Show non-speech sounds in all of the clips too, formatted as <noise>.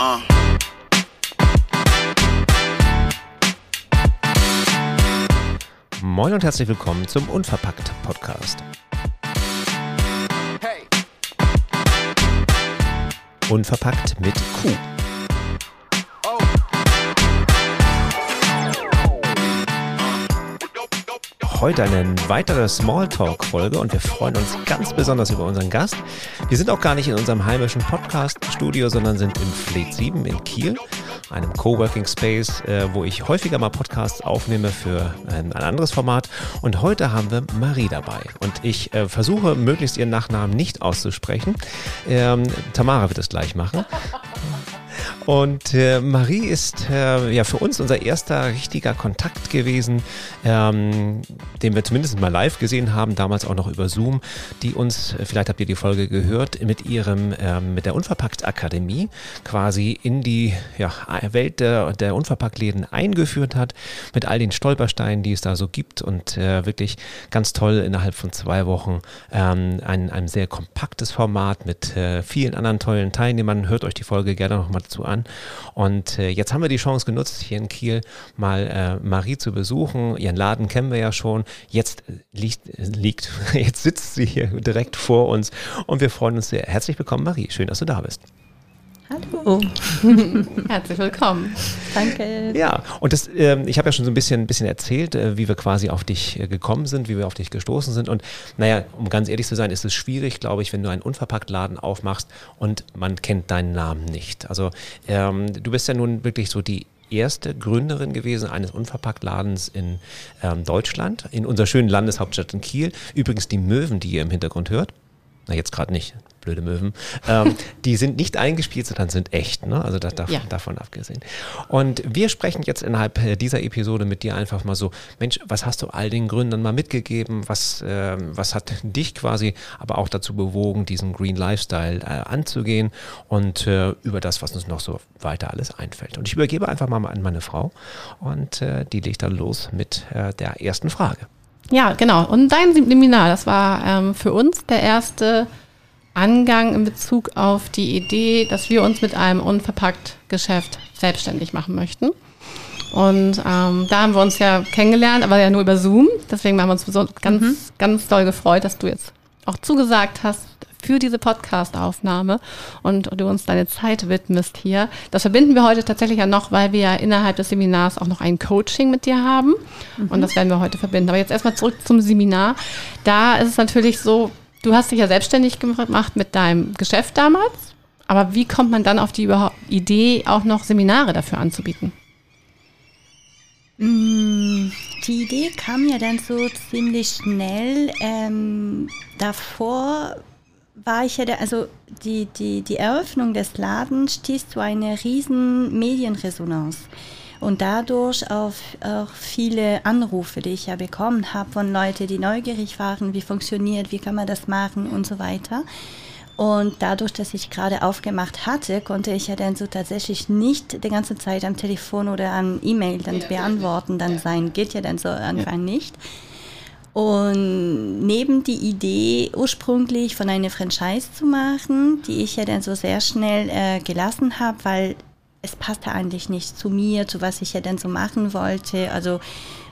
Uh. Moin und herzlich willkommen zum Unverpackt Podcast. Hey. Unverpackt mit Q. Heute eine weitere Smalltalk-Folge und wir freuen uns ganz besonders über unseren Gast. Wir sind auch gar nicht in unserem heimischen Podcast-Studio, sondern sind im Fleet 7 in Kiel, einem Coworking Space, äh, wo ich häufiger mal Podcasts aufnehme für ein, ein anderes Format. Und heute haben wir Marie dabei. Und ich äh, versuche möglichst ihren Nachnamen nicht auszusprechen. Ähm, Tamara wird es gleich machen. Und äh, Marie ist äh, ja für uns unser erster richtiger Kontakt gewesen, ähm, den wir zumindest mal live gesehen haben, damals auch noch über Zoom, die uns, äh, vielleicht habt ihr die Folge gehört, mit ihrem, ähm, mit der Unverpackt Akademie quasi in die ja, Welt der, der Unverpacktläden eingeführt hat, mit all den Stolpersteinen, die es da so gibt und äh, wirklich ganz toll innerhalb von zwei Wochen ähm, ein, ein sehr kompaktes Format mit äh, vielen anderen tollen Teilnehmern. Hört euch die Folge gerne nochmal dazu an. Und äh, jetzt haben wir die Chance genutzt, hier in Kiel mal äh, Marie zu besuchen. Ihren Laden kennen wir ja schon. Jetzt liegt, liegt, <laughs> jetzt sitzt sie hier direkt vor uns und wir freuen uns sehr. Herzlich willkommen, Marie. Schön, dass du da bist. Hallo. <laughs> Herzlich willkommen. Danke. Ja, und das, ähm, ich habe ja schon so ein bisschen, ein bisschen erzählt, äh, wie wir quasi auf dich äh, gekommen sind, wie wir auf dich gestoßen sind. Und naja, um ganz ehrlich zu sein, ist es schwierig, glaube ich, wenn du einen Unverpacktladen aufmachst und man kennt deinen Namen nicht. Also ähm, du bist ja nun wirklich so die erste Gründerin gewesen eines Unverpacktladens in ähm, Deutschland, in unserer schönen Landeshauptstadt in Kiel. Übrigens die Möwen, die ihr im Hintergrund hört. Na, jetzt gerade nicht, blöde Möwen. Ähm, die sind nicht eingespielt, sondern sind echt. Ne? Also das, davon, Ja. davon abgesehen. Und wir sprechen jetzt innerhalb äh, dieser Episode mit dir einfach mal so, Mensch, was hast du all den Gründern mal mitgegeben? Was, ähm, was hat dich quasi aber auch dazu bewogen, diesen Green Lifestyle äh, anzugehen und äh, über das, was uns noch so weiter alles einfällt. Und ich übergebe einfach mal an meine Frau und äh, die legt dann los mit äh, der ersten Frage. Ja, genau. Und dein Seminar, das war ähm, für uns der erste Angang in Bezug auf die Idee, dass wir uns mit einem unverpackt Geschäft selbstständig machen möchten. Und ähm, da haben wir uns ja kennengelernt, aber ja nur über Zoom. Deswegen haben wir uns so ganz, ganz doll gefreut, dass du jetzt auch zugesagt hast für diese Podcast-Aufnahme und du uns deine Zeit widmest hier. Das verbinden wir heute tatsächlich ja noch, weil wir ja innerhalb des Seminars auch noch ein Coaching mit dir haben. Und das werden wir heute verbinden. Aber jetzt erstmal zurück zum Seminar. Da ist es natürlich so, du hast dich ja selbstständig gemacht mit deinem Geschäft damals. Aber wie kommt man dann auf die Idee, auch noch Seminare dafür anzubieten? Mm, Die Idee kam ja dann so ziemlich schnell. Ähm, davor war ich ja, da, also die, die, die Eröffnung des Ladens stieß zu einer riesen Medienresonanz. Und dadurch auf auch viele Anrufe, die ich ja bekommen habe von Leuten, die neugierig waren, wie funktioniert, wie kann man das machen und so weiter. Und dadurch, dass ich gerade aufgemacht hatte, konnte ich ja dann so tatsächlich nicht die ganze Zeit am Telefon oder am E-Mail dann beantworten dann sein. Geht ja dann so einfach nicht. Und neben die Idee ursprünglich von einer Franchise zu machen, die ich ja dann so sehr schnell äh, gelassen habe, weil es passte eigentlich nicht zu mir, zu was ich ja dann so machen wollte, also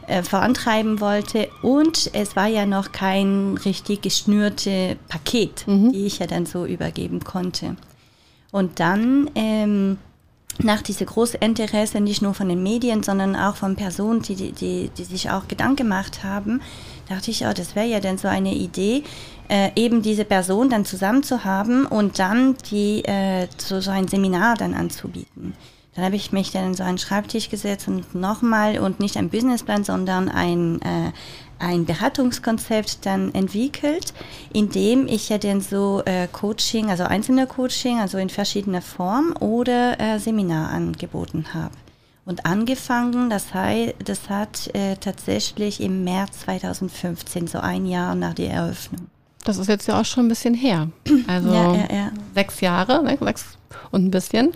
äh, vorantreiben wollte. Und es war ja noch kein richtig geschnürte Paket, die ich ja dann so übergeben konnte. Und dann ähm, nach diesem großen Interesse, nicht nur von den Medien, sondern auch von Personen, die, die, die, sich auch Gedanken gemacht haben, dachte ich, oh, das wäre ja dann so eine Idee, äh, eben diese Person dann zusammen zu haben und dann die äh, so, so ein Seminar dann anzubieten. Dann habe ich mich dann so einen Schreibtisch gesetzt und nochmal und nicht ein Businessplan, sondern ein, äh, ein Beratungskonzept dann entwickelt, in dem ich ja dann so äh, Coaching, also einzelne Coaching, also in verschiedener Form oder äh, Seminar angeboten habe. Und angefangen, das, hei- das hat äh, tatsächlich im März 2015, so ein Jahr nach der Eröffnung. Das ist jetzt ja auch schon ein bisschen her. <clears throat> Also Ja, ja, ja. sechs Jahre, ne, sechs und ein bisschen,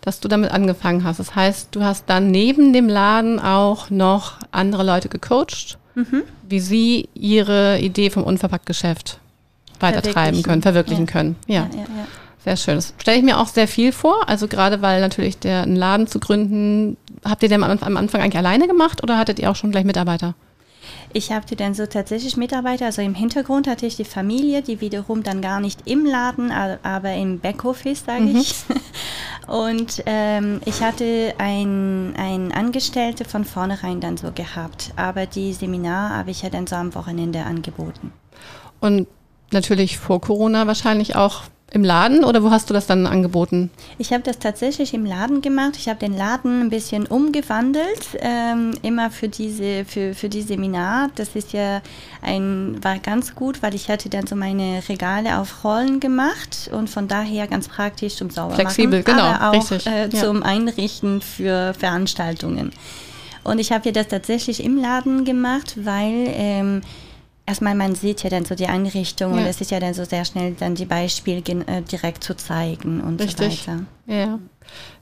dass du damit angefangen hast. Das heißt, du hast dann neben dem Laden auch noch andere Leute gecoacht, Mhm. wie sie ihre Idee vom Unverpacktgeschäft weitertreiben können, verwirklichen können. Ja. Sehr schön. Das stelle ich mir auch sehr viel vor. Also gerade weil natürlich der einen Laden zu gründen, habt ihr den am Anfang eigentlich alleine gemacht oder hattet ihr auch schon gleich Mitarbeiter? Ich hatte dann so tatsächlich Mitarbeiter, also im Hintergrund hatte ich die Familie, die wiederum dann gar nicht im Laden, aber im Backoffice, sage Mhm. ich. <laughs> Und ähm, ich hatte ein, ein Angestellte von vornherein dann so gehabt, aber die Seminar habe ich ja dann so am Wochenende angeboten. Und natürlich vor Corona wahrscheinlich auch im Laden oder wo hast du das dann angeboten? Ich habe das tatsächlich im Laden gemacht. Ich habe den Laden ein bisschen umgewandelt, ähm, immer für diese für, für die Seminar. Das ist ja ein war ganz gut, weil ich hatte dann so meine Regale auf Rollen gemacht und von daher ganz praktisch zum sauber Flexibel, machen, genau, aber auch richtig, äh, ja. zum Einrichten für Veranstaltungen. Und ich habe ja das tatsächlich im Laden gemacht, weil ähm, erstmal man sieht ja dann so die Einrichtung und Ja. es ist ja dann so sehr schnell dann die Beispiele äh, direkt zu zeigen und Richtig. so weiter. Ja.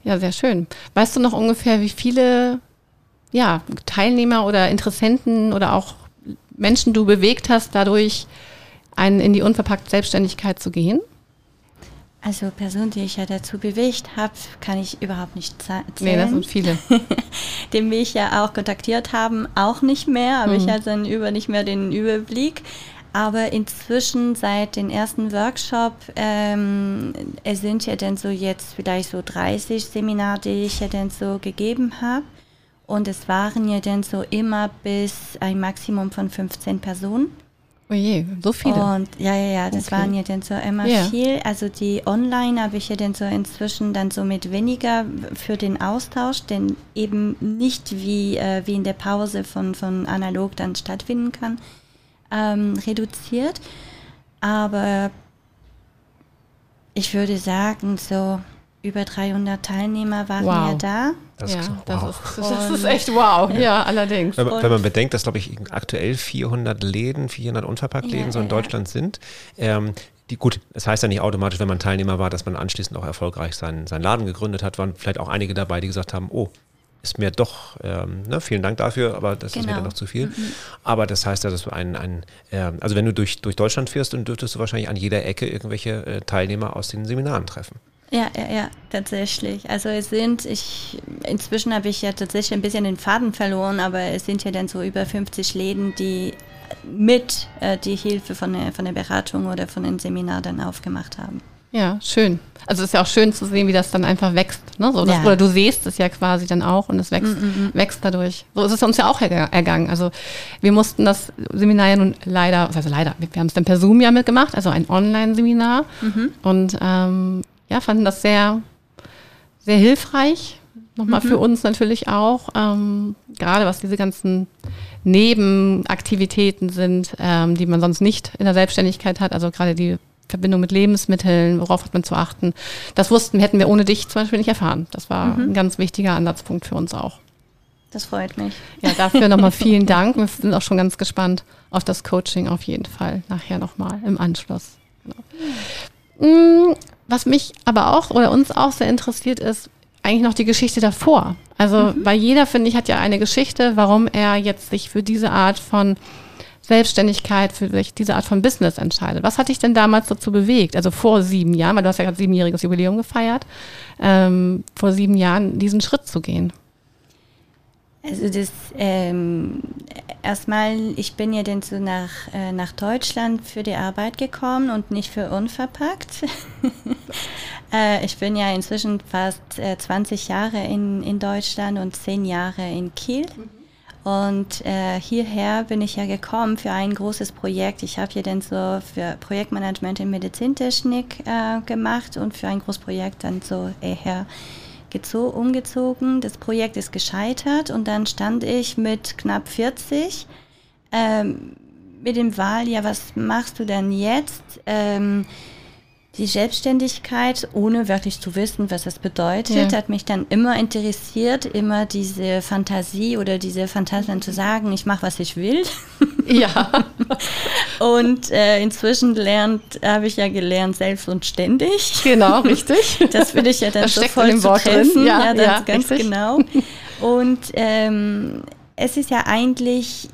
Ja, sehr schön. Weißt du noch ungefähr, wie viele ja, Teilnehmer oder Interessenten oder auch Menschen du bewegt hast, dadurch einen in die unverpackt Selbstständigkeit zu gehen? Also Personen, die ich ja dazu bewegt habe, kann ich überhaupt nicht za- Nee, das zählen. sind viele. <laughs> Den mich ja auch kontaktiert haben, auch nicht mehr, aber ich Mhm. hatte dann über nicht mehr den Überblick. Aber inzwischen seit dem ersten Workshop, ähm, es sind ja dann so jetzt vielleicht so 30 Seminare, die ich ja dann so gegeben habe. Und es waren ja dann so immer bis ein Maximum von 15 Personen. Oh je, so viele. Und ja, ja, ja, das Okay. waren ja dann so immer Ja. viel. Also die Online habe ich ja dann so inzwischen dann so mit weniger für den Austausch, denn eben nicht wie, äh, wie in der Pause von, von analog dann stattfinden kann, ähm, reduziert. Aber ich würde sagen, so über 300 Teilnehmer waren Wow. ja da. Das ja, ist, das, wow. ist, das ist echt wow. Ja, allerdings. Wenn, wenn man bedenkt, dass, glaube ich, aktuell 400 Läden, 400 Unverpackt-Läden Ja, so in ja, Deutschland sind, ähm, die, gut, es heißt ja nicht automatisch, wenn man Teilnehmer war, dass man anschließend auch erfolgreich seinen, seinen Laden gegründet hat, waren vielleicht auch einige dabei, die gesagt haben, oh, ist mir doch, ähm, ne, vielen Dank dafür, aber das ist mir Genau. dann noch zu viel. Aber das heißt ja, dass du ein, ein ähm, also wenn du durch, durch Deutschland fährst, dann dürftest du wahrscheinlich an jeder Ecke irgendwelche äh, Teilnehmer aus den Seminaren treffen. Ja, ja, ja, tatsächlich. Also es sind, ich, inzwischen habe ich ja tatsächlich ein bisschen den Faden verloren, aber es sind ja dann so über 50 Läden, die mit äh, die Hilfe von der, von der Beratung oder von dem Seminar dann aufgemacht haben. Ja, schön. Also es ist ja auch schön zu sehen, wie das dann einfach wächst. Ne? So, Ja. Oder du siehst es ja quasi dann auch und es wächst, wächst dadurch. So ist es uns ja auch erga- ergangen. Also wir mussten das Seminar ja nun leider, also leider, wir, wir haben es dann per Zoom ja mitgemacht, also ein Online-Seminar. Und ähm, ja, fanden das sehr, sehr hilfreich. Nochmal für uns natürlich auch, ähm, gerade was diese ganzen Nebenaktivitäten sind, ähm, die man sonst nicht in der Selbstständigkeit hat, also gerade die Verbindung mit Lebensmitteln, worauf hat man zu achten. Das wussten, hätten wir ohne dich zum Beispiel nicht erfahren. Das war ein ganz wichtiger Ansatzpunkt für uns auch. Das freut mich. Ja, dafür nochmal <laughs> vielen Dank. Wir sind auch schon ganz gespannt auf das Coaching auf jeden Fall. Nachher nochmal im Anschluss. Genau. Mm, Was mich aber auch oder uns auch sehr interessiert ist, eigentlich noch die Geschichte davor. Also, weil jeder, finde ich, hat ja eine Geschichte, warum er jetzt sich für diese Art von Selbstständigkeit, für sich diese Art von Business entscheidet. Was hat dich denn damals dazu bewegt? Also vor sieben Jahren, weil du hast ja gerade siebenjähriges Jubiläum gefeiert, ähm, vor sieben Jahren diesen Schritt zu gehen. Also das ähm, erstmal, ich bin ja dann so nach, äh, nach Deutschland für die Arbeit gekommen und nicht für unverpackt. <laughs> äh, ich bin ja inzwischen fast äh, 20 Jahre in, in Deutschland und 10 Jahre in Kiel. Und äh, hierher bin ich ja gekommen für ein großes Projekt. Ich habe hier dann so für Projektmanagement in Medizintechnik äh, gemacht und für ein großes Projekt dann so eher gezo- umgezogen. Das Projekt ist gescheitert und dann stand ich mit knapp 40 ähm, mit dem Wahl, ja, was machst du denn jetzt? Ähm, die Selbstständigkeit, ohne wirklich zu wissen, was das bedeutet, Ja. hat mich dann immer interessiert, immer diese Fantasie oder diese Phantasien zu sagen, ich mache, was ich will. Ja. <laughs> Und äh, inzwischen lernt, habe ich ja gelernt, selbst und ständig. Genau, richtig. <laughs> Das finde ich ja dann Das so voll zu Wort drin. treffen. Ja, Ja, das ja, ganz richtig. genau. Und ähm, es ist ja eigentlich,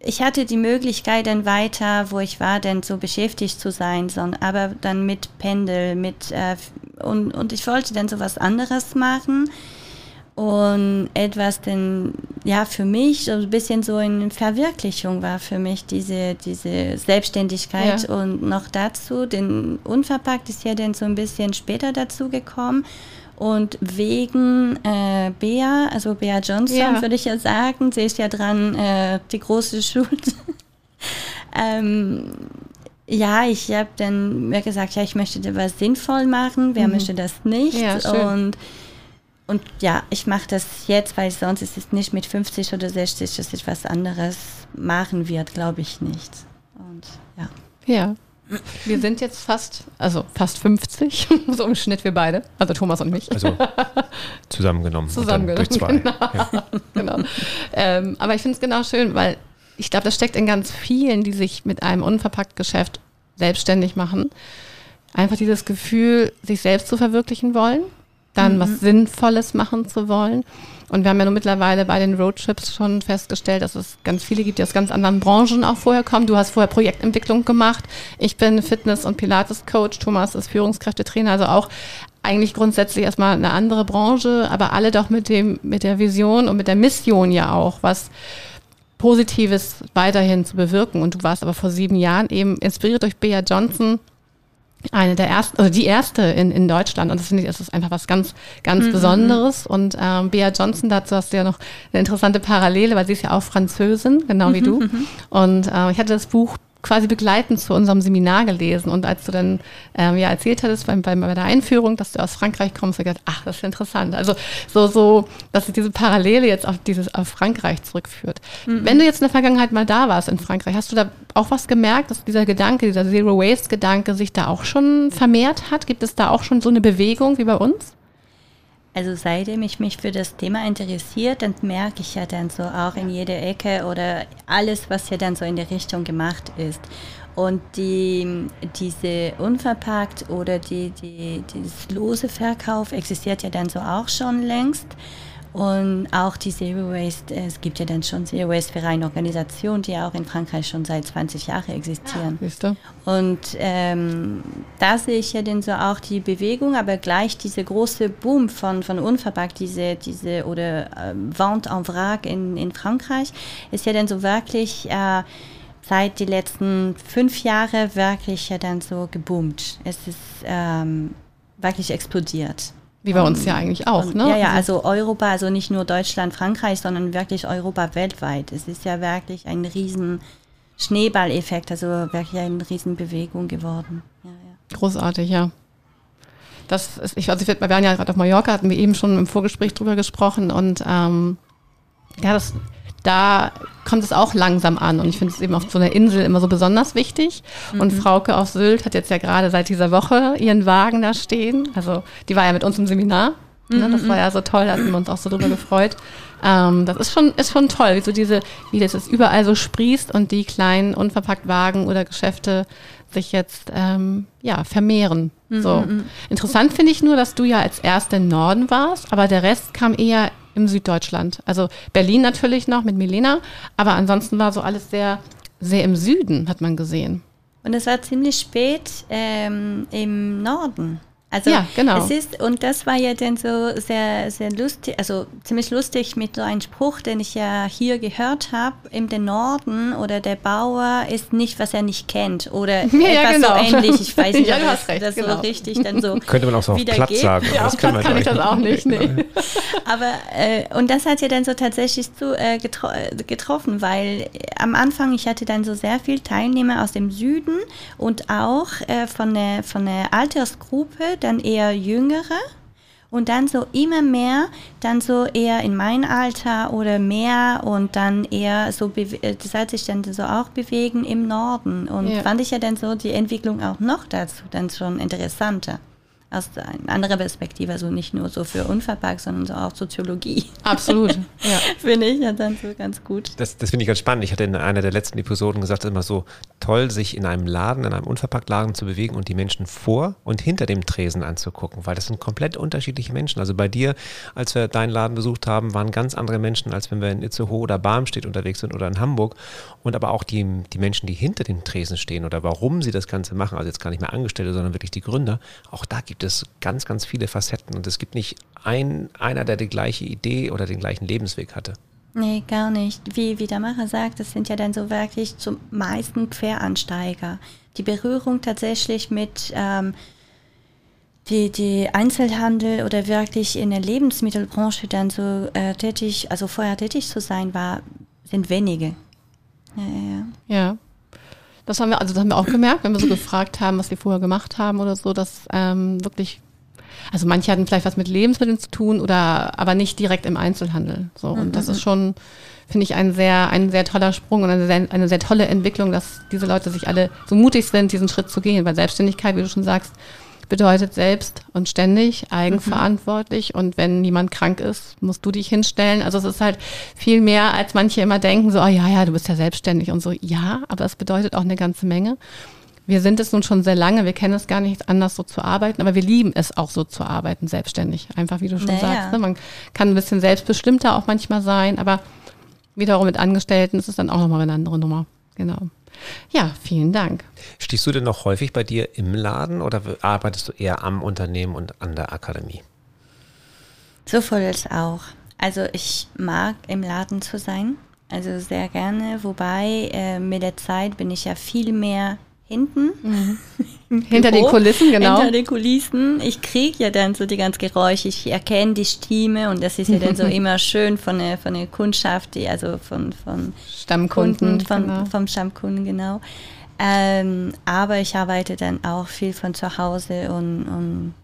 ich hatte die Möglichkeit dann weiter, wo ich war, dann so beschäftigt zu sein, sondern aber dann mit Pendel, mit äh, und, und ich wollte dann so was anderes machen und etwas denn ja für mich so ein bisschen so eine Verwirklichung war für mich diese diese Selbstständigkeit Ja. und noch dazu den unverpackt ist ja dann so ein bisschen später dazu gekommen und wegen äh, Bea, also Bea Johnson, Ja. würde ich ja sagen, sehe ich ja dran äh, die große Schuld. <laughs> ähm, ja, ich habe dann mir gesagt, ja, ich möchte da was sinnvoll machen. Wer möchte das nicht? Ja, und und ja, ich mache das jetzt, weil sonst ist es nicht mit 50 oder 60, dass ich was anderes machen wird, glaube ich nicht. Und ja. Ja. Wir sind jetzt fast, also fast 50, <laughs> so im Schnitt wir beide, also Thomas und mich. Also zusammengenommen. Zusammengenommen, Durch zwei. genau. Ja. <laughs> genau. Ähm, aber ich finde es genau schön, weil ich glaube, das steckt in ganz vielen, die sich mit einem unverpackt Geschäft selbstständig machen. Einfach dieses Gefühl, sich selbst zu verwirklichen wollen, dann was Sinnvolles machen zu wollen. Und wir haben ja nur mittlerweile bei den Roadtrips schon festgestellt, dass es ganz viele gibt, die aus ganz anderen Branchen auch vorher kommen. Du hast vorher Projektentwicklung gemacht. Ich bin Fitness- und Pilates-Coach. Thomas ist Führungskräftetrainer. Also auch eigentlich grundsätzlich erstmal eine andere Branche, aber alle doch mit dem, mit der Vision und mit der Mission ja auch, was Positives weiterhin zu bewirken. Und du warst aber vor sieben Jahren eben inspiriert durch Bea Johnson, eine der ersten, also die erste in, in Deutschland. Und das finde ich, das ist einfach was ganz, ganz Besonderes. Und ähm, Bea Johnson, dazu hast du ja noch eine interessante Parallele, weil sie ist ja auch Französin, genau wie du. Und äh, ich hatte das Buch quasi begleitend zu unserem Seminar gelesen. Und als du dann ähm, ja erzählt hattest beim, beim, bei der Einführung, dass du aus Frankreich kommst, habe ich gedacht, ach, das ist interessant. Also so, so, dass sich diese Parallele jetzt auf dieses auf Frankreich zurückführt. Wenn du jetzt in der Vergangenheit mal da warst in Frankreich, hast du da auch was gemerkt, dass dieser Gedanke, dieser Zero Waste Gedanke sich da auch schon vermehrt hat? Gibt es da auch schon so eine Bewegung wie bei uns? Also seitdem ich mich für das Thema interessiert, dann merke ich ja dann so auch in jeder Ecke oder alles, was ja dann so in der Richtung gemacht ist. Und die, diese unverpackt oder die, die, dieses lose Verkauf existiert ja dann so auch schon längst. Und auch die Zero Waste, es gibt ja dann schon Zero Waste Vereine, Organisationen, die ja auch in Frankreich schon seit 20 Jahren existieren. Du? Und ähm, da sehe ich ja dann so auch die Bewegung, aber gleich diese große Boom von, von Unverpackt, diese, diese oder ähm, Vente en vrac in, in Frankreich, ist ja dann so wirklich äh, seit die letzten fünf Jahre wirklich ja dann so geboomt. Es ist ähm, wirklich explodiert. Wie bei uns ja eigentlich auch, Und, ne? Ja, ja, also Europa, also nicht nur Deutschland, Frankreich, sondern wirklich Europa weltweit. Es ist ja wirklich ein riesen Schneeballeffekt, also wirklich eine riesen Bewegung geworden. Ja, ja. Großartig, ja. Das ist, ich, also wir waren ja gerade auf Mallorca, hatten wir eben schon im Vorgespräch drüber gesprochen und ähm, ja, das, da kommt es auch langsam an und ich finde es eben auf so einer Insel immer so besonders wichtig. Und Frauke auf Sylt hat jetzt ja gerade seit dieser Woche ihren Wagen da stehen. Also die war ja mit uns im Seminar. Ne? Das war ja so toll, da hatten wir uns auch so drüber gefreut. Ähm, das ist schon, ist schon toll, wie so diese, wie das jetzt überall so sprießt und die kleinen unverpackt Wagen oder Geschäfte sich jetzt ähm, ja vermehren. So interessant finde ich nur, dass du ja als erste im Norden warst, aber der Rest kam eher im Süddeutschland. Also Berlin natürlich noch mit Milena, aber ansonsten war so alles sehr sehr im Süden, hat man gesehen. Und es war ziemlich spät ähm, im Norden. Also Ja, genau. es ist, und das war ja dann so sehr, sehr lustig, also ziemlich lustig mit so einem Spruch, den ich ja hier gehört habe, im den Norden oder der Bauer ist nicht, was er nicht kennt. Oder <laughs> Ja, etwas genau. so ähnlich. Ich weiß <laughs> nicht, Ja, ob das, recht, das genau. so richtig dann so <laughs> Könnte man auch so auf Platz geht. sagen. aber Ja, das auf Platz kann ich das auch nicht, nee. Aber, äh, und das hat ja dann so tatsächlich zu, äh, getro äh, getroffen, weil am Anfang, ich hatte dann so sehr viel Teilnehmer aus dem Süden und auch äh, von, der, von der Altersgruppe, dann eher Jüngere. Und dann so immer mehr, dann so eher in mein Alter oder mehr und dann eher so, äh, das hat sich dann so auch bewegen im Norden. Und Ja. fand ich ja dann so die Entwicklung auch noch dazu dann schon interessanter. Aus einer anderen Perspektive, also nicht nur so für Unverpackt, sondern so auch Soziologie. Absolut, <laughs> ja. Finde ich ja dann so ganz gut. Das, das finde ich ganz spannend. Ich hatte in einer der letzten Episoden gesagt, es ist immer so toll, sich in einem Laden, in einem Unverpacktladen zu bewegen und die Menschen vor und hinter dem Tresen anzugucken, weil das sind komplett unterschiedliche Menschen. Also bei dir, als wir deinen Laden besucht haben, waren ganz andere Menschen, als wenn wir in Itzehoe oder Barmstedt unterwegs sind oder in Hamburg. Und aber auch die, die Menschen, die hinter dem Tresen stehen oder warum sie das Ganze machen, also jetzt gar nicht mehr Angestellte, sondern wirklich die Gründer, auch da gibt es ganz, ganz viele Facetten und es gibt nicht ein, einer, der die gleiche Idee oder den gleichen Lebensweg hatte. Nee, gar nicht. Wie, wie der Macher sagt, das sind ja dann so wirklich zum meisten Queransteiger. Die Berührung tatsächlich mit ähm, die, die Einzelhandel oder wirklich in der Lebensmittelbranche dann so äh, tätig, also vorher tätig zu sein war, sind wenige. Ja, ja, ja. ja. Das haben wir, also das haben wir auch gemerkt, wenn wir so gefragt haben, was sie vorher gemacht haben oder so, dass ähm, wirklich, also manche hatten vielleicht was mit Lebensmitteln zu tun oder aber nicht direkt im Einzelhandel. So. Und mhm. das ist schon, finde ich, ein sehr, ein sehr toller Sprung und eine sehr, eine sehr tolle Entwicklung, dass diese Leute sich alle so mutig sind, diesen Schritt zu gehen. Weil Selbstständigkeit, wie du schon sagst, bedeutet selbst und ständig, eigenverantwortlich. Mhm. Und wenn jemand krank ist, musst du dich hinstellen. Also es ist halt viel mehr, als manche immer denken, so, oh ja, ja, du bist ja selbstständig und so. Ja, aber es bedeutet auch eine ganze Menge. Wir sind es nun schon sehr lange, wir kennen es gar nicht anders so zu arbeiten, aber wir lieben es auch so zu arbeiten, selbstständig. Einfach wie du schon naja. sagst. Ne? Man kann ein bisschen selbstbestimmter auch manchmal sein, aber wiederum mit Angestellten ist es dann auch nochmal eine andere Nummer. Genau. Ja, vielen Dank. Stehst du denn noch häufig bei dir im Laden oder arbeitest du eher am Unternehmen und an der Akademie? Sowohl als auch. Also ich mag im Laden zu sein, also sehr gerne, wobei äh, mit der Zeit bin ich ja viel mehr hinten. Mhm. Hinter den Kulissen, genau. Hinter den Kulissen. Ich kriege ja dann so die ganzen Geräusche, ich erkenne die Stimme und das ist ja dann so <laughs> immer schön von der, von der Kundschaft, die, also von, von Stammkunden. Kunden, von, genau. Vom Stammkunden, genau. Ähm, aber ich arbeite dann auch viel von zu Hause und, und.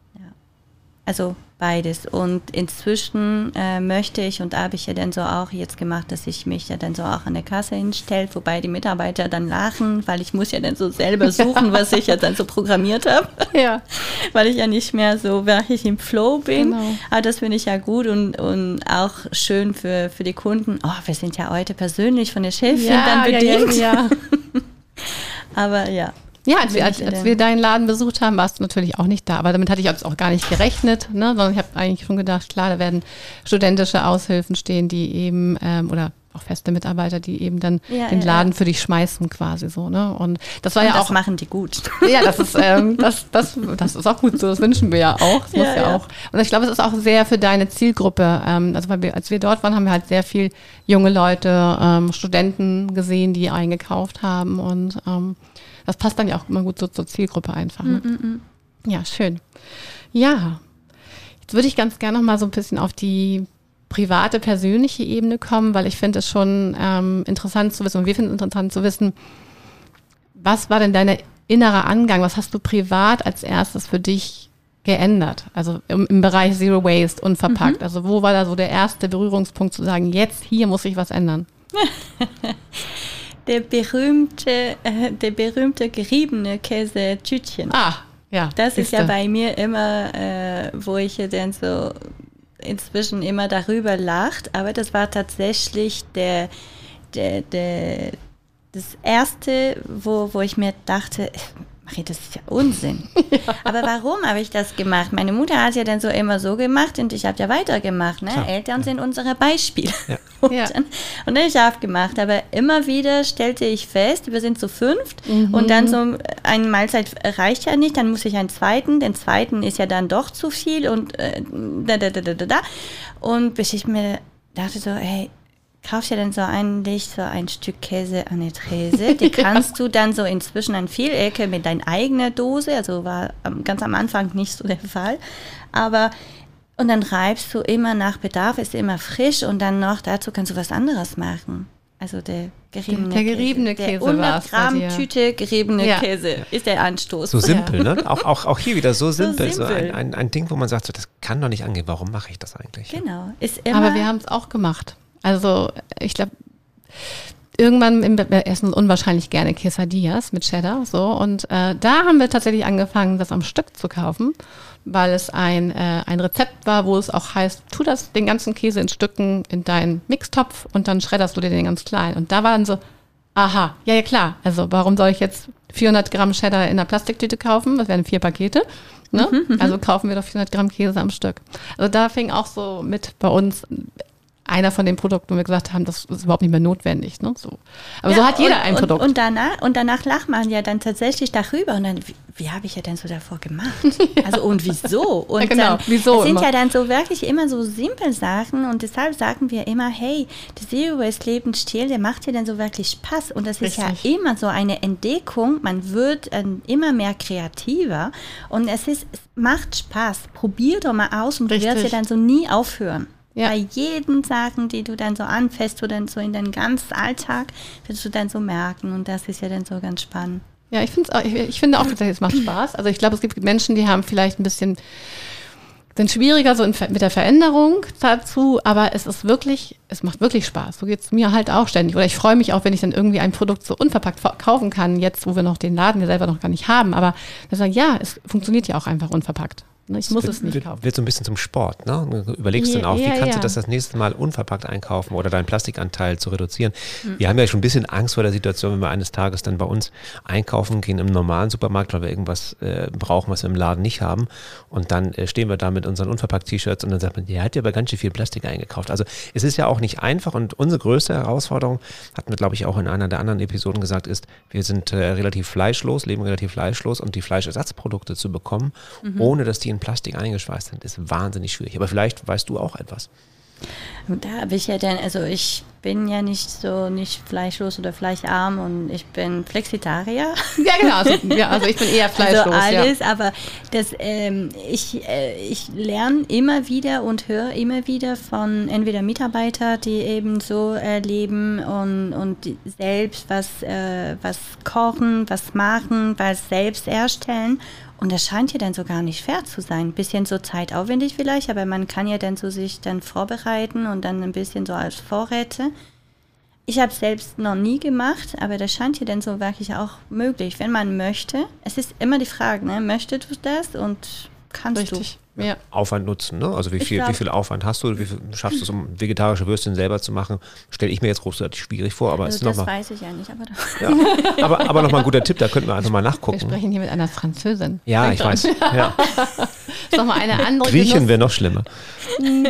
Also beides. Und inzwischen äh, möchte ich und habe ich ja dann so auch jetzt gemacht, dass ich mich ja dann so auch an der Kasse hinstelle, wobei die Mitarbeiter dann lachen, weil ich muss ja dann so selber <laughs> suchen, was ich ja dann so programmiert habe. Ja. <laughs> weil ich ja nicht mehr so wirklich im Flow bin. Genau. Aber das finde ich ja gut und, und auch schön für, für die Kunden. Oh, wir sind ja heute persönlich von der Chefin ja, dann bedient. Ja, ja, <laughs> ja. Aber ja, ja, als, wir, als, als wir deinen Laden besucht haben, warst du natürlich auch nicht da. Aber damit hatte ich jetzt auch gar nicht gerechnet, ne? sondern ich habe eigentlich schon gedacht, klar, da werden studentische Aushilfen stehen, die eben, ähm, oder auch feste Mitarbeiter, die eben dann ja, den Laden ja. für dich schmeißen quasi so. Ne? Und das war Und ja das auch. Das machen die gut. <laughs> Ja, das ist, ähm, das, das, das ist auch gut so. Das wünschen wir ja auch. Das ja, muss ja, auch. Und ich glaube, es ist auch sehr für deine Zielgruppe. Ähm, also weil wir, als wir dort waren, haben wir halt sehr viel junge Leute, ähm, Studenten gesehen, die eingekauft haben und ähm, das passt dann ja auch immer gut so zur Zielgruppe einfach. Ne? Mm, mm -mm. Ja, schön. Ja, jetzt würde ich ganz gerne noch mal so ein bisschen auf die private, persönliche Ebene kommen, weil ich finde es schon ähm, interessant zu wissen, und wir finden es interessant zu wissen, was war denn dein innerer Angang? Was hast du privat als erstes für dich geändert? Also im, im Bereich Zero Waste und verpackt. Mhm. Also wo war da so der erste Berührungspunkt zu sagen, jetzt hier muss ich was ändern? <laughs> der berühmte, äh, der berühmte geriebene Käse-Tütchen. Ah, ja. Das ist ja bei mir immer, äh, wo ich dann so inzwischen immer darüber lacht, aber das war tatsächlich der, der, der, das erste, wo, wo ich mir dachte, Marie, das ist ja Unsinn. <laughs> Ja. Aber warum habe ich das gemacht? Meine Mutter hat es ja dann so immer so gemacht und ich habe ja weitergemacht. Ne? Eltern ja. sind unsere Beispiele. Ja. <laughs> Und, dann, und dann ich habe gemacht. Aber immer wieder stellte ich fest, wir sind zu fünft mhm. und dann so eine Mahlzeit reicht ja nicht, dann muss ich einen zweiten. Den zweiten ist ja dann doch zu viel und äh, da, da, da, da, da. Und bis ich mir dachte so, hey, kaufst ja dann so eigentlich so ein Stück Käse an der Trese. Die <laughs> kannst ja. du dann so inzwischen an Vielecke mit deiner eigenen Dose, also war ganz am Anfang nicht so der Fall. Aber und dann reibst du immer nach Bedarf, ist immer frisch und dann noch dazu kannst du was anderes machen. Also der geriebene der, der geriebene Käse. Käse der 100 Gramm Tüte geriebene ja. Käse ist der Anstoß. So simpel, ja. ne? Auch, auch, auch hier wieder so simpel. So, simpel. so ein, ein, ein, Ding, wo man sagt, so, das kann doch nicht angehen. Warum mache ich das eigentlich? Genau. Ist immer Aber wir haben es auch gemacht. Also ich glaube, irgendwann im, wir essen unwahrscheinlich gerne Quesadillas mit Cheddar, so und äh, da haben wir tatsächlich angefangen, das am Stück zu kaufen, weil es ein äh, ein Rezept war, wo es auch heißt, tu das den ganzen Käse in Stücken in deinen Mixtopf und dann schredderst du dir den ganz klein. Und da war dann so, aha, ja ja klar, also warum soll ich jetzt 400 Gramm Cheddar in einer Plastiktüte kaufen? Das wären vier Pakete. Ne? also kaufen wir doch 400 Gramm Käse am Stück. Also da fing auch so mit bei uns einer von den Produkten, wo wir gesagt haben, das ist überhaupt nicht mehr notwendig. Ne? So. Aber so Ja, hat jeder und, ein und, Produkt. Und danach, und danach lacht man ja dann tatsächlich darüber. Und dann, wie, wie habe ich ja denn so davor gemacht? <laughs> Also und wieso? Und Ja, genau, dann, wieso Es sind immer. ja dann so wirklich immer so simple Sachen. Und deshalb sagen wir immer, hey, der Zero Waste Lebensstil, der macht dir dann so wirklich Spaß. Und das ist Richtig. ja immer so eine Entdeckung. Man wird ähm, immer mehr kreativer. Und es ist, es macht Spaß. Probier doch mal aus und du wirst ja Richtig. dann so nie aufhören. Ja. Bei jeden Sachen, die du dann so anfasst, du dann so in deinen ganzen Alltag, wirst du dann so merken. Und das ist ja dann so ganz spannend. Ja, ich, find's auch, ich, ich finde auch tatsächlich, es macht Spaß. Also ich glaube, es gibt Menschen, die haben vielleicht ein bisschen, sind schwieriger so in, mit der Veränderung dazu, aber es ist wirklich, es macht wirklich Spaß. So geht es mir halt auch ständig. Oder ich freue mich auch, wenn ich dann irgendwie ein Produkt so unverpackt ver- kaufen kann, jetzt wo wir noch den Laden ja selber noch gar nicht haben. Aber dann sagen, ja, es funktioniert ja auch einfach unverpackt. Ne, Ich muss es nicht wird, kaufen. wird so ein bisschen zum Sport. Ne? Du überlegst Ja, dann auch, wie ja, kannst ja. du das das nächste Mal unverpackt einkaufen oder deinen Plastikanteil zu reduzieren. Hm. Wir haben ja schon ein bisschen Angst vor der Situation, wenn wir eines Tages dann bei uns einkaufen gehen im normalen Supermarkt, weil wir irgendwas äh, brauchen, was wir im Laden nicht haben. Und dann äh, stehen wir da mit unseren unverpackt-T-Shirts und dann sagt man, der hat ja aber ganz schön viel Plastik eingekauft. Also es ist ja auch nicht einfach und unsere größte Herausforderung, hatten wir glaube ich auch in einer der anderen Episoden gesagt, ist, wir sind äh, relativ fleischlos, leben relativ fleischlos und die Fleischersatzprodukte zu bekommen, ohne dass die in Plastik eingeschweißt sind, ist wahnsinnig schwierig. Aber vielleicht weißt du auch etwas. Da habe ich ja dann, also ich bin ja nicht so, nicht fleischlos oder fleischarm und ich bin Flexitarier. <laughs> Ja, genau. Also, ja, also ich bin eher fleischlos. Also ja. alles, aber das, ähm, ich, äh, ich lerne immer wieder und höre immer wieder von entweder Mitarbeitern, die eben so äh, leben und, und selbst was, äh, was kochen, was machen, was selbst erstellen. Und das scheint ja dann so gar nicht fair zu sein. Ein bisschen so zeitaufwendig vielleicht, aber man kann ja dann so sich dann vorbereiten und dann ein bisschen so als Vorräte. Ich habe es selbst noch nie gemacht, aber das scheint ja dann so wirklich auch möglich, wenn man möchte. Es ist immer die Frage, ne? möchtest du das und kannst Richtig. Ja. Aufwand nutzen, ne? Also wie viel, glaub- wie viel Aufwand hast du, wie viel schaffst du es, um vegetarische Würstchen selber zu machen? Stelle ich mir jetzt großartig schwierig vor, aber Also ist das nochmal, weiß ich ja nicht, aber ja, aber, aber nochmal ein guter Tipp, da könnten wir einfach mal Wir nachgucken. sprechen hier mit einer Französin. Ja, Denk ich dran. weiß. Ja. Das ist nochmal eine andere Griechen wäre noch schlimmer.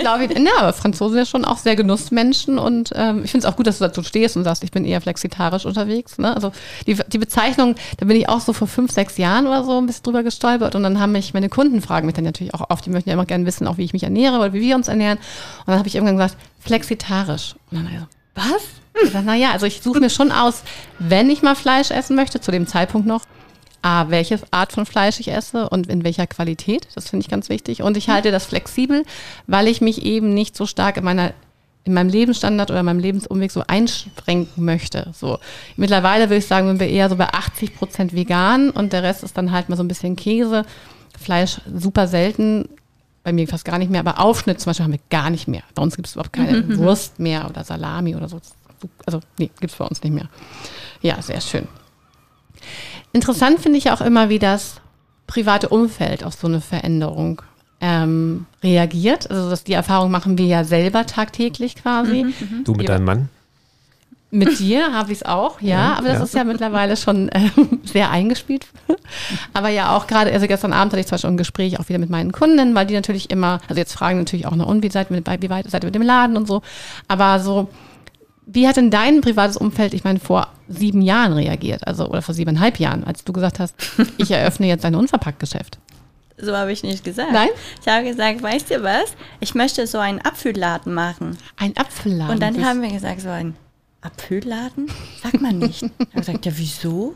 glaube ich. Ja, aber Franzosen sind ja schon auch sehr Genussmenschen und ähm, ich finde es auch gut, dass du dazu stehst und sagst, ich bin eher flexitarisch unterwegs. Ne? Also die, die Bezeichnung, da bin ich auch so vor fünf, sechs Jahren oder so ein bisschen drüber gestolpert und dann haben mich meine Kunden fragen mich dann natürlich auch oft, die möchten ja immer gerne wissen, auch wie ich mich ernähre oder wie wir uns ernähren. Und dann habe ich irgendwann gesagt, flexitarisch. Und dann habe ich so, was? Ich sag, naja, also ich suche mir schon aus, wenn ich mal Fleisch essen möchte, zu dem Zeitpunkt noch, A, welche Art von Fleisch ich esse und in welcher Qualität. Das finde ich ganz wichtig. Und ich halte das flexibel, weil ich mich eben nicht so stark in meiner in meinem Lebensstandard oder meinem Lebensumweg so einschränken möchte. So mittlerweile würde ich sagen, sind wir eher so bei 80 Prozent vegan und der Rest ist dann halt mal so ein bisschen Käse, Fleisch super selten, bei mir fast gar nicht mehr, aber Aufschnitt zum Beispiel haben wir gar nicht mehr. Bei uns gibt es überhaupt keine Wurst mehr oder Salami oder so. Also nee, gibt es bei uns nicht mehr. Ja, sehr schön. Interessant finde ich auch immer, wie das private Umfeld auf so eine Veränderung ähm, reagiert. Also das, die Erfahrung machen wir ja selber tagtäglich quasi. Du mit deinem Mann? Mit dir habe ich es auch, ja, Ja, aber das ja. ist ja mittlerweile schon ähm, sehr eingespielt. aber ja auch gerade, also gestern Abend hatte ich zwar schon ein Gespräch auch wieder mit meinen Kunden, weil die natürlich immer, also jetzt fragen natürlich auch, na und wie seid ihr mit, wie weit seid ihr mit dem Laden und so, aber so, wie hat denn dein privates Umfeld, ich meine, vor sieben Jahren reagiert, also oder vor siebeneinhalb Jahren, als du gesagt hast, <laughs> ich eröffne jetzt ein Unverpacktgeschäft? so habe ich nicht gesagt. Nein? Ich habe gesagt, weißt du was? Ich möchte so einen Apfelladen machen. Ein Apfelladen. Und dann haben wir gesagt, so ein Apfelladen? Sagt man nicht. Ich habe gesagt, ja, wieso?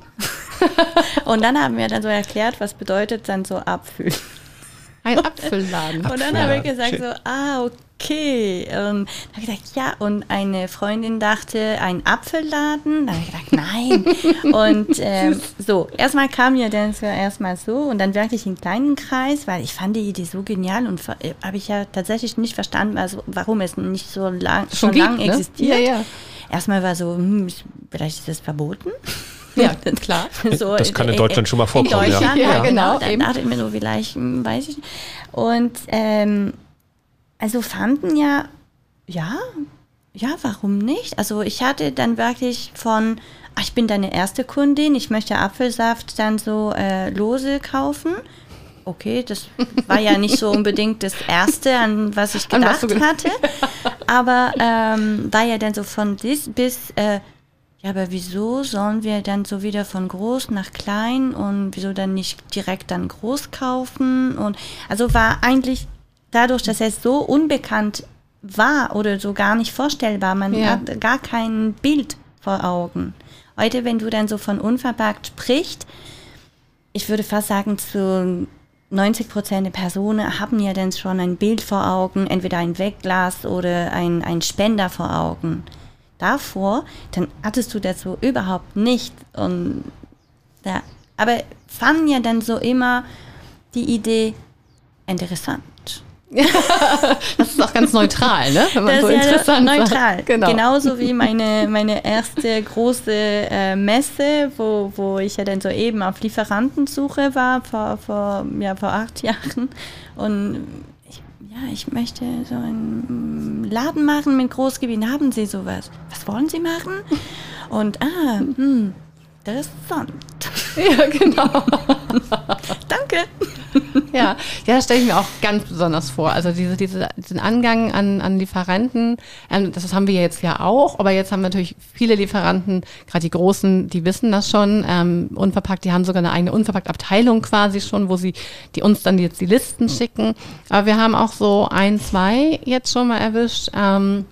<laughs> Und dann haben wir dann so erklärt, was bedeutet dann so Apfel. ein Apfelladen. Und dann habe ich gesagt so, ah, okay. Und dann habe ich gesagt, ja. Und eine Freundin dachte, ein Apfelladen. Dann habe ich gesagt, nein. und <laughs> ähm, so, erstmal kam ja dann so erstmal so und dann wirklich in kleinen Kreis, weil ich fand die Idee so genial und äh, habe ich ja tatsächlich nicht verstanden, also warum es nicht so lang, schon, gibt, lang ne? existiert. Ja, ja. Erstmal war so, hm, ich vielleicht ist es verboten. <laughs> Ja, klar. <laughs> So Das kann in Deutschland schon mal vorkommen, In ja. Deutschland, Ja, ja, genau, genau. Dann dachte ich mir so, vielleicht, hm, weiß ich nicht. Und ähm, also fanden ja, ja, ja, warum nicht? Also ich hatte dann wirklich von, ach, ich bin deine erste Kundin, ich möchte Apfelsaft dann so äh, lose kaufen. Okay, das war ja nicht so unbedingt das Erste, an was ich was gedacht ge- hatte. Aber ähm, war ja dann so von dis bis, äh, ja, aber wieso sollen wir dann so wieder von groß nach klein und wieso dann nicht direkt dann groß kaufen? Und also war eigentlich dadurch, dass es so unbekannt war oder so gar nicht vorstellbar, man Ja. hat gar kein Bild vor Augen. Heute, wenn du dann so von unverpackt sprichst, ich würde fast sagen, zu 90 Prozent der Personen haben ja dann schon ein Bild vor Augen, entweder ein Wegglas oder ein, ein Spender vor Augen. Davor, dann hattest du so überhaupt nicht. Und ja, aber fanden ja dann so immer die Idee interessant. Das ist auch ganz neutral, ne? Wenn man Das so ist ja interessant sagt. neutral. Genau. Genauso wie meine, meine erste große äh, Messe, wo, wo ich ja dann so eben auf Lieferantensuche war vor, vor, ja, vor acht Jahren. Und ich, ja, ich möchte so einen Laden machen mit Großgewinn. Haben Sie sowas? Was wollen Sie machen? Und ah, hm, interessant. Ja, genau. <laughs> Danke. <laughs> Ja, ja das stelle ich mir auch ganz besonders vor. Also diese, diese, diesen Angang an, an Lieferanten, ähm, das haben wir jetzt ja auch, aber jetzt haben wir natürlich viele Lieferanten, gerade die großen, die wissen das schon, ähm, unverpackt, die haben sogar eine eigene Unverpackt-Abteilung quasi schon, wo sie die uns dann jetzt die Listen schicken. Aber wir haben auch so ein, zwei jetzt schon mal erwischt, ähm,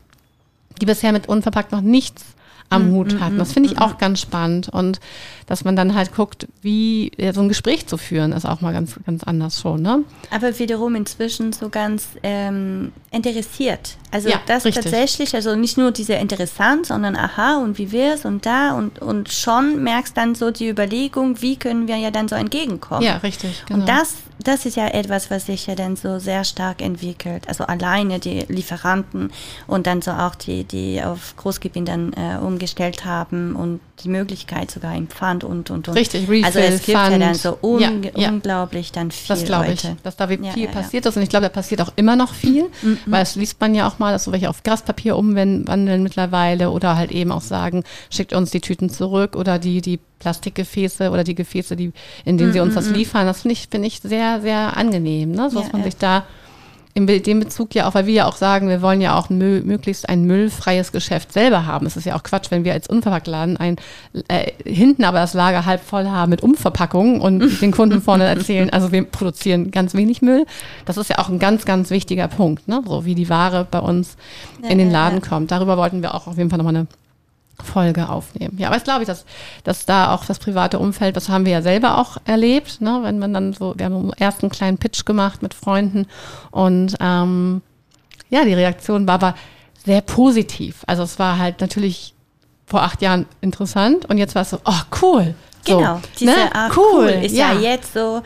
die bisher mit unverpackt noch nichts am Hut hatten. Das finde ich auch ganz spannend. Und dass man dann halt guckt, wie ja, so ein Gespräch zu führen, ist auch mal ganz, ganz anders schon, ne? aber wiederum inzwischen so ganz ähm, interessiert. Also Ja, das richtig. tatsächlich, also nicht nur diese interessant, sondern aha und wie wär's und da und, und schon merkst dann so die Überlegung, wie können wir ja dann so entgegenkommen. Ja, richtig. Genau. Und das, das ist ja etwas, was sich ja dann so sehr stark entwickelt. Also alleine die Lieferanten und dann so auch die, die auf Großgewinn dann äh, umgestellt haben und die Möglichkeit sogar im Pfand und und und. Richtig, Refill, Also es gibt ja Pfand. dann so un Ja, ja. unglaublich dann viel Das glaube ich, dass da viel Ja, ja, ja. passiert ist. Und ich glaube, da passiert auch immer noch viel, weil es liest man ja auch mal, dass so welche auf Graspapier umwandeln mittlerweile oder halt eben auch sagen, schickt uns die Tüten zurück oder die, die Plastikgefäße oder die Gefäße, die, in denen sie uns das liefern. Das finde ich, finde ich sehr, sehr angenehm, ne? so dass Ja, man ja. sich da in dem Bezug ja auch, weil wir ja auch sagen, wir wollen ja auch Müll, möglichst ein müllfreies Geschäft selber haben. Es ist ja auch Quatsch, wenn wir als Unverpacktladen ein, äh, hinten aber das Lager halb voll haben mit Umverpackungen und <laughs> den Kunden vorne erzählen, also wir produzieren ganz wenig Müll. Das ist ja auch ein ganz, ganz wichtiger Punkt, ne? so wie die Ware bei uns in den ja, Laden ja. kommt. Darüber wollten wir auch auf jeden Fall nochmal eine Folge aufnehmen. Ja, aber jetzt glaube ich, dass, dass da auch das private Umfeld, das haben wir ja selber auch erlebt, ne? wenn man dann so, wir haben einen ersten kleinen Pitch gemacht mit Freunden und ähm, ja, die Reaktion war aber sehr positiv. Also es war halt natürlich vor acht Jahren interessant und jetzt war es so, oh cool. So, Genau, diese ne? Art cool, ist ja. jetzt so,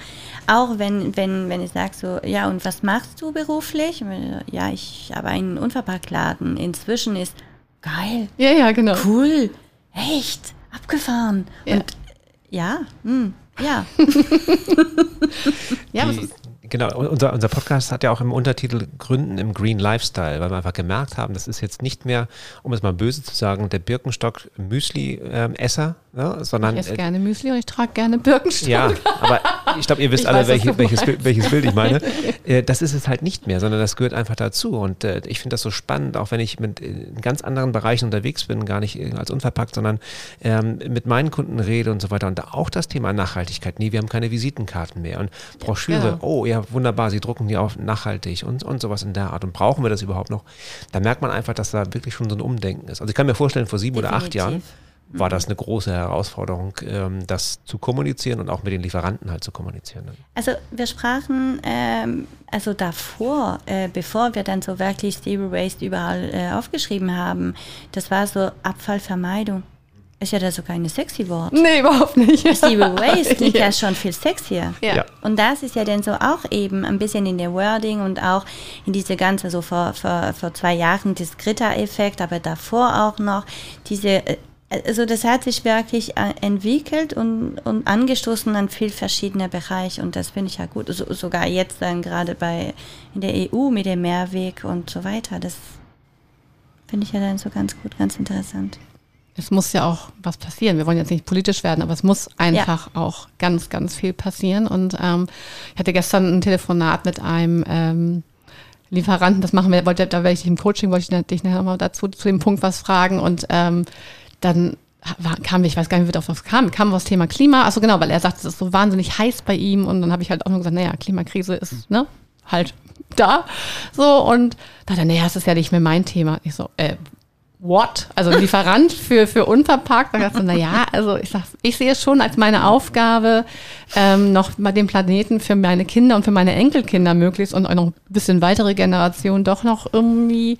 auch wenn, wenn, wenn ich sage so, ja, und was machst du beruflich? Ja, ich habe einen Unverpacktladen. Inzwischen ist geil, Ja, ja, genau. cool, echt, abgefahren. Ja. Und ja, hm, ja. <laughs> Ja, Die, ist, genau, unser, unser Podcast hat ja auch im Untertitel Gründen im Green Lifestyle, weil wir einfach gemerkt haben, das ist jetzt nicht mehr, um es mal böse zu sagen, der Birkenstock Müsli-Esser, ne, sondern ich esse äh, gerne Müsli und ich trage gerne Birkenstock. Ja, aber ich glaube, ihr wisst Ich alle, weiß, welche, welches. Bild, welches Bild ich meine. <laughs> Äh, das ist es halt nicht mehr, sondern das gehört einfach dazu. Und äh, ich finde das so spannend, auch wenn ich mit in ganz anderen Bereichen unterwegs bin, gar nicht als unverpackt, sondern ähm, mit meinen Kunden rede und so weiter. Und auch das Thema Nachhaltigkeit. Nee, wir haben keine Visitenkarten mehr. Und Broschüre, genau. oh ja, wunderbar, sie drucken die auf nachhaltig und, und sowas in der Art. Und brauchen wir das überhaupt noch? Da merkt man einfach, dass da wirklich schon so ein Umdenken ist. Also ich kann mir vorstellen, vor sieben oder acht Jahren Definitiv. War das eine große Herausforderung, ähm, das zu kommunizieren und auch mit den Lieferanten halt zu kommunizieren. Also wir sprachen, ähm, also davor, äh, bevor wir dann so wirklich Zero Waste überall äh, aufgeschrieben haben, das war so Abfallvermeidung. Ist ja da sogar ein sexy Wort. Nee, überhaupt nicht. <laughs> Zero Waste <laughs> klingt ja schon viel sexier. Ja. Ja. Und das ist ja dann so auch eben ein bisschen in der Wording und auch in diese ganze, so vor, vor, vor zwei Jahren, das Greta-Effekt, aber davor auch noch diese, äh, Also das hat sich wirklich äh, entwickelt und, und angestoßen an viel verschiedene Bereiche und das finde ich ja gut. So, sogar jetzt dann gerade bei in der EU mit dem Mehrweg und so weiter. Das finde ich ja dann so ganz gut, ganz interessant. Es muss ja auch was passieren. Wir wollen jetzt nicht politisch werden, aber es muss einfach ja. auch ganz, ganz viel passieren. Und ähm, ich hatte gestern ein Telefonat mit einem ähm, Lieferanten, das machen wir, wollte, da werde ich im Coaching, wollte ich dich nachher nochmal dazu zu dem Punkt was fragen. Und ähm, dann kam, ich weiß gar nicht, wie wir auf was kam, kam das Thema Klima. Achso, genau, weil er sagt, es ist so wahnsinnig heiß bei ihm. Und dann habe ich halt auch nur gesagt, naja, Klimakrise ist, ne, halt da. So, und da dachte naja, es ist ja nicht mehr mein Thema. Ich so, äh, what? Also Lieferant <laughs> für, für unverpackt. Da dachte ich, na ja, also ich sag, ich sehe es schon als meine Aufgabe, ähm, noch mal den Planeten für meine Kinder und für meine Enkelkinder möglichst und auch noch ein bisschen weitere Generationen doch noch irgendwie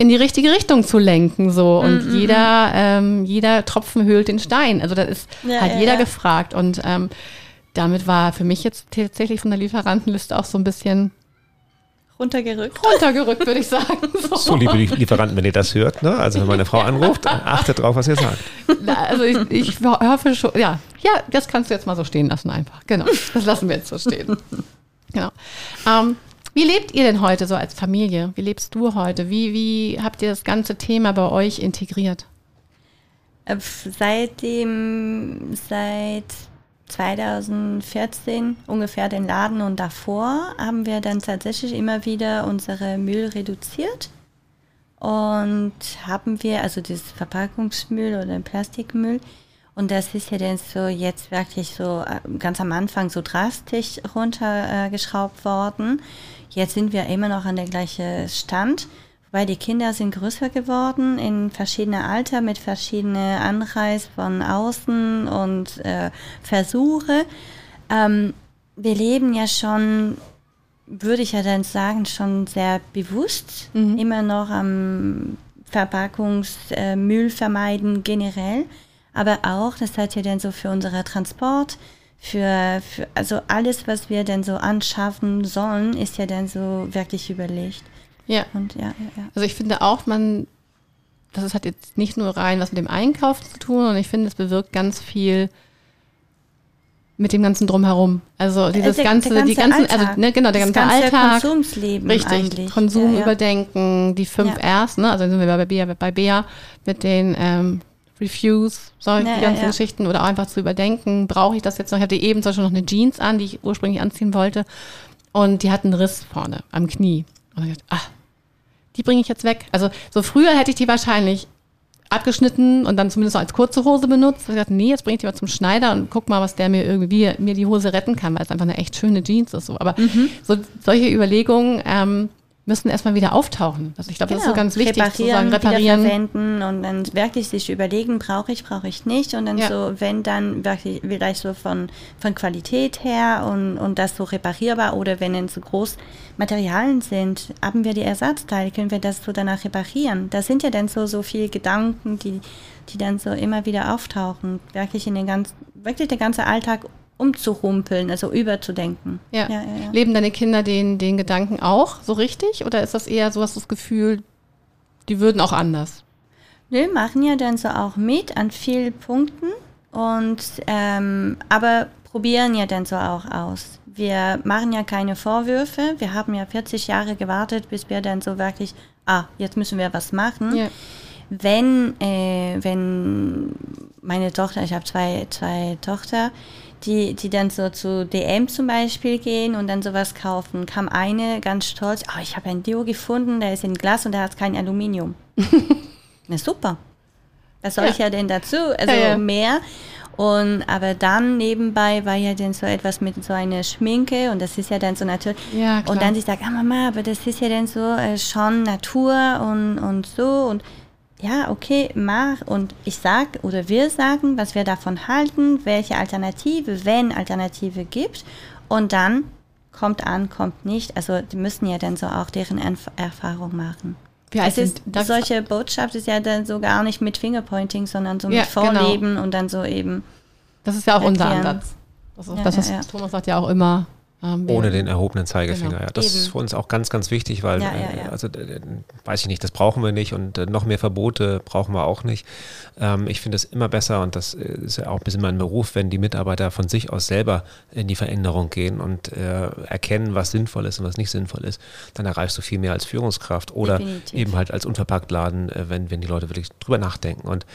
in die richtige Richtung zu lenken, so. Und mm -mm. jeder, ähm, jeder Tropfen höhlt den Stein. Also da ist ja, halt ja, jeder ja. gefragt. Und ähm, damit war für mich jetzt tatsächlich von der Lieferantenliste auch so ein bisschen Runtergerückt. Runtergerückt, würde ich sagen. <laughs> So. so, liebe Lieferanten, wenn ihr das hört, ne? also wenn meine Frau anruft, achtet drauf, was ihr sagt. Also ich, ich hoffe schon, ja, ja, das kannst du jetzt mal so stehen lassen einfach. Genau, das lassen wir jetzt so stehen. Genau. Ähm, wie lebt ihr denn heute so als Familie? Wie lebst du heute? Wie, wie habt ihr das ganze Thema bei euch integriert? Äh, seitdem, seit 2014 ungefähr den Laden und davor haben wir dann tatsächlich immer wieder unsere Müll reduziert und haben wir, also das Verpackungsmüll oder Plastikmüll, und das ist ja dann so jetzt wirklich so äh, ganz am Anfang so drastisch runtergeschraubt worden. Jetzt sind wir immer noch an der gleichen Stand weil die Kinder sind größer geworden in verschiedene Alter mit verschiedenen Anreiz von außen und äh, Versuche. Ähm, wir leben ja schon, würde ich ja dann sagen, schon sehr bewusst, mhm. immer noch am Verpackungsmüll äh, vermeiden generell, aber auch, das hat ja dann so für unsere Transport, für, für also alles, was wir dann so anschaffen sollen, ist ja dann so wirklich überlegt. Ja. Und ja, ja, ja. Also ich finde auch, man, das hat jetzt nicht nur rein was mit dem Einkauf zu tun, und ich finde, es bewirkt ganz viel mit dem ganzen drumherum. Also dieses der, ganze, der ganze, die ganzen, also, Alltag. also ne, genau, der ganze, ganze Alltag. Konsumsleben richtig, eigentlich. Konsum ja, überdenken, die fünf ja. Rs, ne? Also sind wir bei Bea, bei Bea mit den ähm, Reviews, solche ja, ganzen Geschichten oder einfach zu überdenken, brauche ich das jetzt noch? Ich hatte eben zum Beispiel noch eine Jeans an, die ich ursprünglich anziehen wollte und die hat einen Riss vorne am Knie. Und ich dachte, ah, die bringe ich jetzt weg. Also so früher hätte ich die wahrscheinlich abgeschnitten und dann zumindest noch als kurze Hose benutzt. Ich dachte, nee, jetzt bringe ich die mal zum Schneider und guck mal, was der mir irgendwie mir die Hose retten kann, weil es einfach eine echt schöne Jeans ist. So. Aber mhm. so solche Überlegungen ähm, müssen erstmal wieder auftauchen. Also ich glaube, genau. das ist so genau. ganz wichtig reparieren, zu sagen, reparieren. verwenden und dann wirklich sich überlegen, brauche ich, brauche ich nicht. Und dann ja. so, wenn dann wirklich vielleicht so von, von Qualität her und, und das so reparierbar oder wenn es so groß Materialien sind, haben wir die Ersatzteile, können wir das so danach reparieren. Das sind ja dann so, so viele Gedanken, die, die dann so immer wieder auftauchen. Wirklich in den ganzen, wirklich der ganze Alltag umzurumpeln, also überzudenken. Ja. Ja, ja. Leben deine Kinder den, den Gedanken auch so richtig? Oder ist das eher so, hast du das Gefühl, die würden auch anders? Wir machen ja dann so auch mit an vielen Punkten und ähm, aber probieren ja dann so auch aus. Wir machen ja keine Vorwürfe. Wir haben ja 40 Jahre gewartet, bis wir dann so wirklich, ah, jetzt müssen wir was machen. Ja. Wenn, äh, wenn meine Tochter, ich habe zwei, zwei Tochter, die, die dann so zu DM zum Beispiel gehen und dann sowas kaufen, kam eine ganz stolz, oh, ich habe ein Deo gefunden, der ist in Glas und der hat kein Aluminium. <laughs> Na super. Was soll ja. ich ja denn dazu? Also ja, ja. mehr. Und aber dann nebenbei war ja dann so etwas mit so einer Schminke und das ist ja dann so natürlich. Ja, und dann sie sagt, ah Mama, aber das ist ja dann so äh, schon Natur und, und so und ja, okay, mach und ich sag oder wir sagen, was wir davon halten, welche Alternative, wenn Alternative gibt und dann kommt an, kommt nicht. Also die müssen ja dann so auch deren Erf Erfahrung machen. Ja, es ist, solche Botschaft ist ja dann so gar nicht mit Fingerpointing, sondern so mit ja, genau. Vorleben genau. und dann so eben. Das ist ja auch erklären. unser Ansatz. Das ist ja, das, was ja, Thomas sagt ja auch immer, Ohne den erhobenen Zeigefinger. Genau. Ja, das ist Eben. für uns auch ganz, ganz wichtig, weil, Ja, ja, äh, ja. also äh, weiß ich nicht, das brauchen wir nicht und äh, noch mehr Verbote brauchen wir auch nicht. Ähm, ich finde es immer besser und das äh, ist ja auch ein bisschen mein Beruf, wenn die Mitarbeiter von sich aus selber in die Veränderung gehen und äh, erkennen, was sinnvoll ist und was nicht sinnvoll ist. Dann erreichst du viel mehr als Führungskraft oder Definitiv. eben halt als Unverpacktladen, wenn, wenn die Leute wirklich drüber nachdenken. Und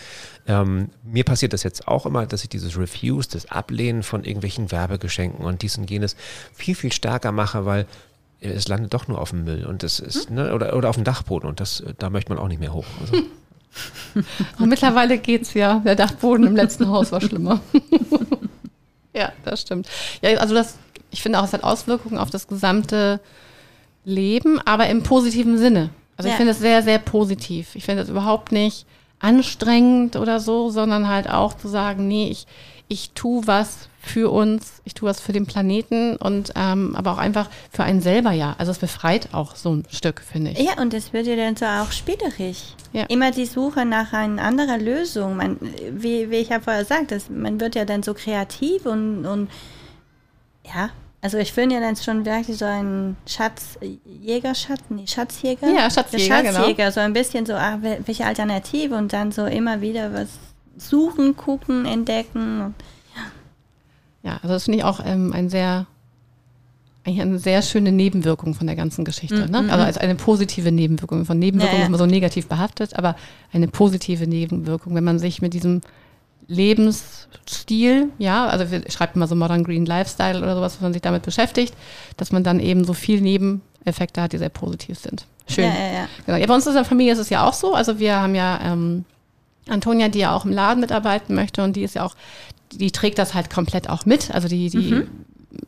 ähm, mir passiert das jetzt auch immer, dass ich dieses Refuse, das Ablehnen von irgendwelchen Werbegeschenken und dies und jenes viel, viel stärker mache, weil äh, es landet doch nur auf dem Müll und das ist, ne, oder, oder auf dem Dachboden und das, äh, da möchte man auch nicht mehr hoch. Also, <laughs> <laughs> Und mittlerweile geht's ja. Der Dachboden im letzten Haus war schlimmer. <laughs> ja, das stimmt. Ja, also das, ich finde auch, es hat Auswirkungen auf das gesamte Leben, aber im positiven Sinne. Also ich Ja. finde es sehr, sehr positiv. Ich finde es überhaupt nicht anstrengend oder so, sondern halt auch zu sagen, nee, ich, ich tue was für uns, ich tue was für den Planeten und ähm, aber auch einfach für einen selber ja. Also es befreit auch so ein Stück, finde ich. Ja, und es wird ja dann so auch spielerisch. Ja. Immer die Suche nach einer anderen Lösung. Man, wie, wie ich ja vorher das, man wird ja dann so kreativ und, und ja, also ich finde ja dann schon wirklich so ein Schatzjäger, Schatz, nee, Schatzjäger. Ja, Schatzjäger, genau. Schatzjäger, so ein bisschen so, ach, wel- welche Alternative und dann so immer wieder was suchen, gucken, entdecken. Und, Ja, also das finde ich auch ähm, ein sehr, eigentlich eine sehr schöne Nebenwirkung von der ganzen Geschichte. Ne? Also als eine positive Nebenwirkung. Von Nebenwirkung Ja, ja. ist man so negativ behaftet, aber eine positive Nebenwirkung, wenn man sich mit diesem Lebensstil, ja, also wir schreibt immer so Modern Green Lifestyle oder sowas, was man sich damit beschäftigt, dass man dann eben so viel Nebeneffekte hat, die sehr positiv sind. Schön. Ja, ja, ja. Genau. ja, bei uns in der Familie ist es ja auch so. Also wir haben ja ähm, Antonia, die ja auch im Laden mitarbeiten möchte und die ist ja auch, die trägt das halt komplett auch mit. Also die, die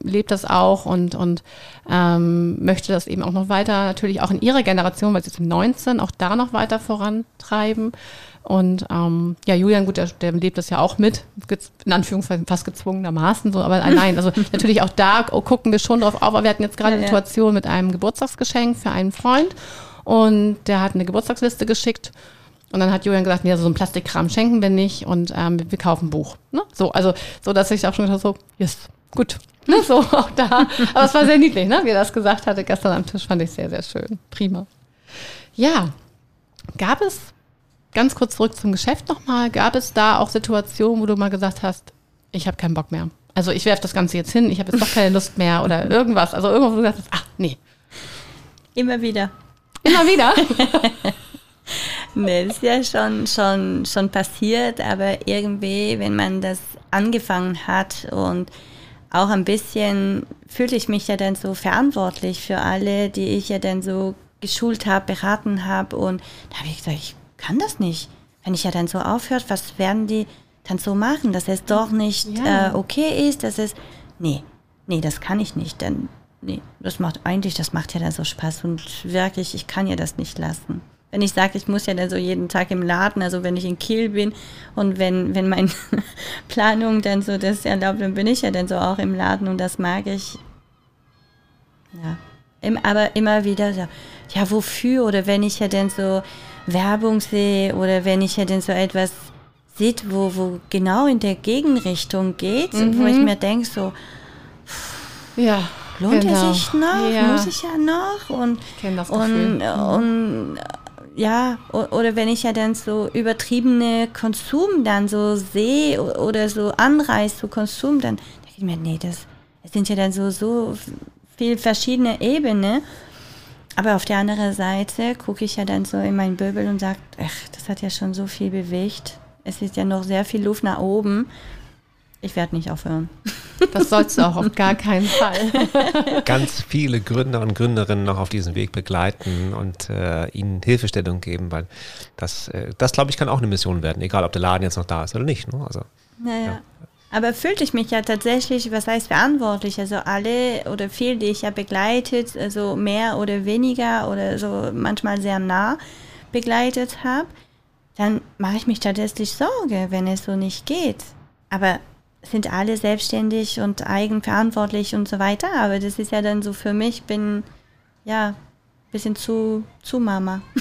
lebt das auch und, und ähm, möchte das eben auch noch weiter, natürlich auch in ihrer Generation, weil sie ist 19, auch da noch weiter vorantreiben. Und ähm, ja, Julian, gut, der, der lebt das ja auch mit, in Anführungszeichen fast gezwungenermaßen, so, aber nein, also <laughs> natürlich auch da gucken wir schon drauf auf, aber wir hatten jetzt gerade Ja, eine ja. Situation mit einem Geburtstagsgeschenk für einen Freund und der hat eine Geburtstagsliste geschickt und dann hat Julian gesagt, nee, also so ein Plastikkram schenken wir nicht und ähm, wir kaufen ein Buch. Ne? So, also so, dass ich auch schon gedacht habe, so, yes, gut. Ne? So, <laughs> auch da. Aber es war sehr niedlich, ne? wie er das gesagt hatte gestern am Tisch, fand ich sehr, sehr schön. Prima. Ja, gab es, ganz kurz zurück zum Geschäft nochmal, gab es da auch Situationen, wo du mal gesagt hast, ich habe keinen Bock mehr. Also ich werfe das Ganze jetzt hin, ich habe jetzt doch keine Lust mehr oder <laughs> irgendwas. Also irgendwo, wo du gesagt hast, ach nee, Immer wieder. immer wieder. <laughs> Nee, das ist ja schon, schon, schon passiert, aber irgendwie, wenn man das angefangen hat und auch ein bisschen fühlte ich mich ja dann so verantwortlich für alle, die ich ja dann so geschult habe, beraten habe und da habe ich gesagt, ich kann das nicht. Wenn ich ja dann so aufhört, was werden die dann so machen, dass es doch nicht Ja. äh, okay ist, dass es, nee, nee, das kann ich nicht, denn nee, das macht eigentlich, das macht ja dann so Spaß und wirklich, ich kann ja das nicht lassen. Wenn ich sage, ich muss ja dann so jeden Tag im Laden, also wenn ich in Kiel bin und wenn, wenn meine <laughs> Planung dann so das erlaubt, dann bin ich ja dann so auch im Laden und das mag ich. Ja. Im, aber immer wieder so, ja, wofür? Oder wenn ich ja dann so Werbung sehe oder wenn ich ja dann so etwas sieht, wo, wo genau in der Gegenrichtung geht, wo ich mir denke, so, Ja. lohnt genau. er sich noch? Ja. Muss ich ja noch? Und, Ich das und, Gefühl. und äh, ja, oder wenn ich ja dann so übertriebene Konsum dann so sehe oder so anreiß zu Konsum, dann denke ich mir, nee, das, es sind ja dann so, so viel verschiedene Ebenen. Aber auf der anderen Seite gucke ich ja dann so in meinen Böbel und sage, ach, das hat ja schon so viel bewegt. Es ist ja noch sehr viel Luft nach oben. Ich werde nicht aufhören. <laughs> Das sollst du auch auf gar keinen Fall. <laughs> ganz viele Gründer und Gründerinnen noch auf diesem Weg begleiten und äh, ihnen Hilfestellung geben, weil das, äh, das glaube ich, kann auch eine Mission werden, egal ob der Laden jetzt noch da ist oder nicht. Ne? Also, Naja. Ja. Aber fühlte ich mich ja tatsächlich, was heißt verantwortlich? Also alle oder viele, die ich ja begleitet, also mehr oder weniger oder so manchmal sehr nah begleitet habe, dann mache ich mich tatsächlich Sorge, wenn es so nicht geht. Aber sind alle selbstständig und eigenverantwortlich und so weiter. Aber das ist ja dann so für mich, bin ja ein bisschen zu, zu Mama. <laughs>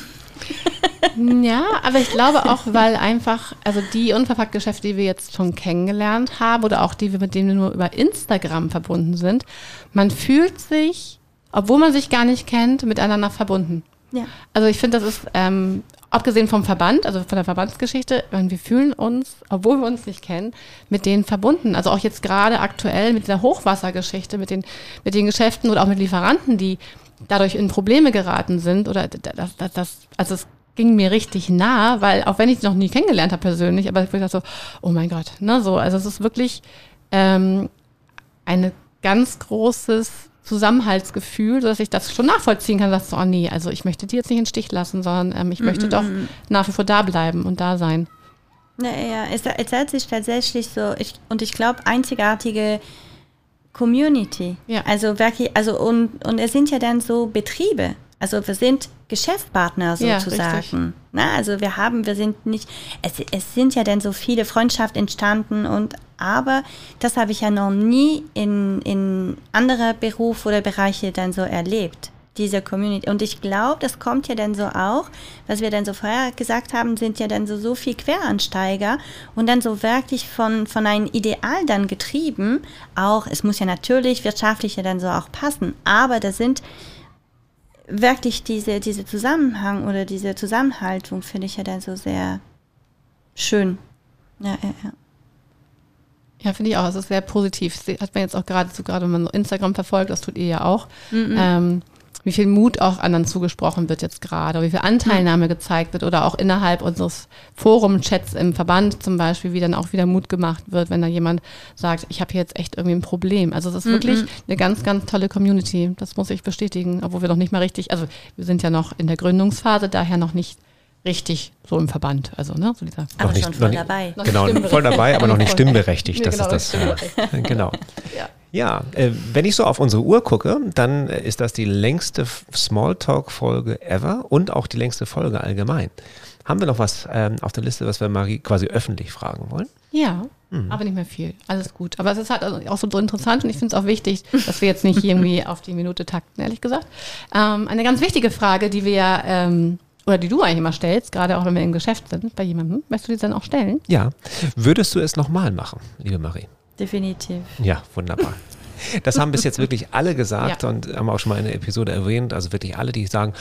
Ja, aber ich glaube auch, weil einfach, also die Unverpackt-Geschäfte, die wir jetzt schon kennengelernt haben oder auch die, mit denen wir nur über Instagram verbunden sind, man fühlt sich, obwohl man sich gar nicht kennt, miteinander verbunden. Ja. Also ich finde, das ist, ähm, abgesehen vom Verband, also von der Verbandsgeschichte, wir fühlen uns, obwohl wir uns nicht kennen, mit denen verbunden. Also auch jetzt gerade aktuell mit der Hochwassergeschichte, mit den, mit den Geschäften oder auch mit Lieferanten, die dadurch in Probleme geraten sind oder das, das, das also es ging mir richtig nah, weil auch wenn ich sie noch nie kennengelernt habe persönlich, aber ich dachte so, oh mein Gott, ne, so, also es ist wirklich ähm, ein ganz großes Zusammenhaltsgefühl, sodass ich das schon nachvollziehen kann, dass so, oh nee, also ich möchte die jetzt nicht in den Stich lassen, sondern ähm, ich möchte mm -mm. doch nach wie vor da bleiben und da sein. Ja, ja, es, es hat sich tatsächlich so, ich, und ich glaube, einzigartige Community. Ja. Also wirklich, also und, und es sind ja dann so Betriebe. Also wir sind Geschäftspartner sozusagen. Ja, also wir haben, wir sind nicht, es, es sind ja dann so viele Freundschaften entstanden und aber das habe ich ja noch nie in, in anderer Beruf oder Bereiche dann so erlebt, diese Community. Und ich glaube, das kommt ja dann so auch, was wir dann so vorher gesagt haben, sind ja dann so, so viel Queransteiger und dann so wirklich von, von einem Ideal dann getrieben. Auch, es muss ja natürlich wirtschaftlich ja dann so auch passen, aber da sind wirklich diese, diese Zusammenhang oder diese Zusammenhaltung finde ich ja dann so sehr schön. Ja, ja, ja. Ja, finde ich auch. Es ist sehr positiv. Das hat man jetzt auch gerade so, gerade wenn man Instagram verfolgt, das tut ihr ja auch. Mhm. Ähm, wie viel Mut auch anderen zugesprochen wird jetzt gerade, wie viel Anteilnahme mhm. gezeigt wird oder auch innerhalb unseres Forum-Chats im Verband zum Beispiel, wie dann auch wieder Mut gemacht wird, wenn da jemand sagt, ich habe hier jetzt echt irgendwie ein Problem. Also es ist mhm. wirklich eine ganz, ganz tolle Community. Das muss ich bestätigen, obwohl wir noch nicht mal richtig, also wir sind ja noch in der Gründungsphase, daher noch nicht richtig so im Verband. Also, ne, so dieser aber nicht, schon voll nicht, dabei. Genau, voll dabei, aber noch nicht <laughs> stimmberechtigt. das genau, ist das. Ja, genau. Ja, ja äh, wenn ich so auf unsere Uhr gucke, dann äh, ist das die längste Smalltalk-Folge ever und auch die längste Folge allgemein. Haben wir noch was ähm, auf der Liste, was wir Marie quasi öffentlich fragen wollen? Ja, mhm. aber nicht mehr viel. Alles gut. Aber es ist halt auch so interessant und ich finde es auch wichtig, dass wir jetzt nicht irgendwie <laughs> auf die Minute takten, ehrlich gesagt. Ähm, eine ganz wichtige Frage, die wir ähm, oder die du eigentlich immer stellst, gerade auch wenn wir im Geschäft sind bei jemandem, möchtest du die dann auch stellen? Ja. Würdest du es nochmal machen, liebe Marie? Definitiv. Ja, wunderbar. Das haben bis jetzt wirklich alle gesagt ja. und haben auch schon mal in der Episode erwähnt. Also wirklich alle, die sagen,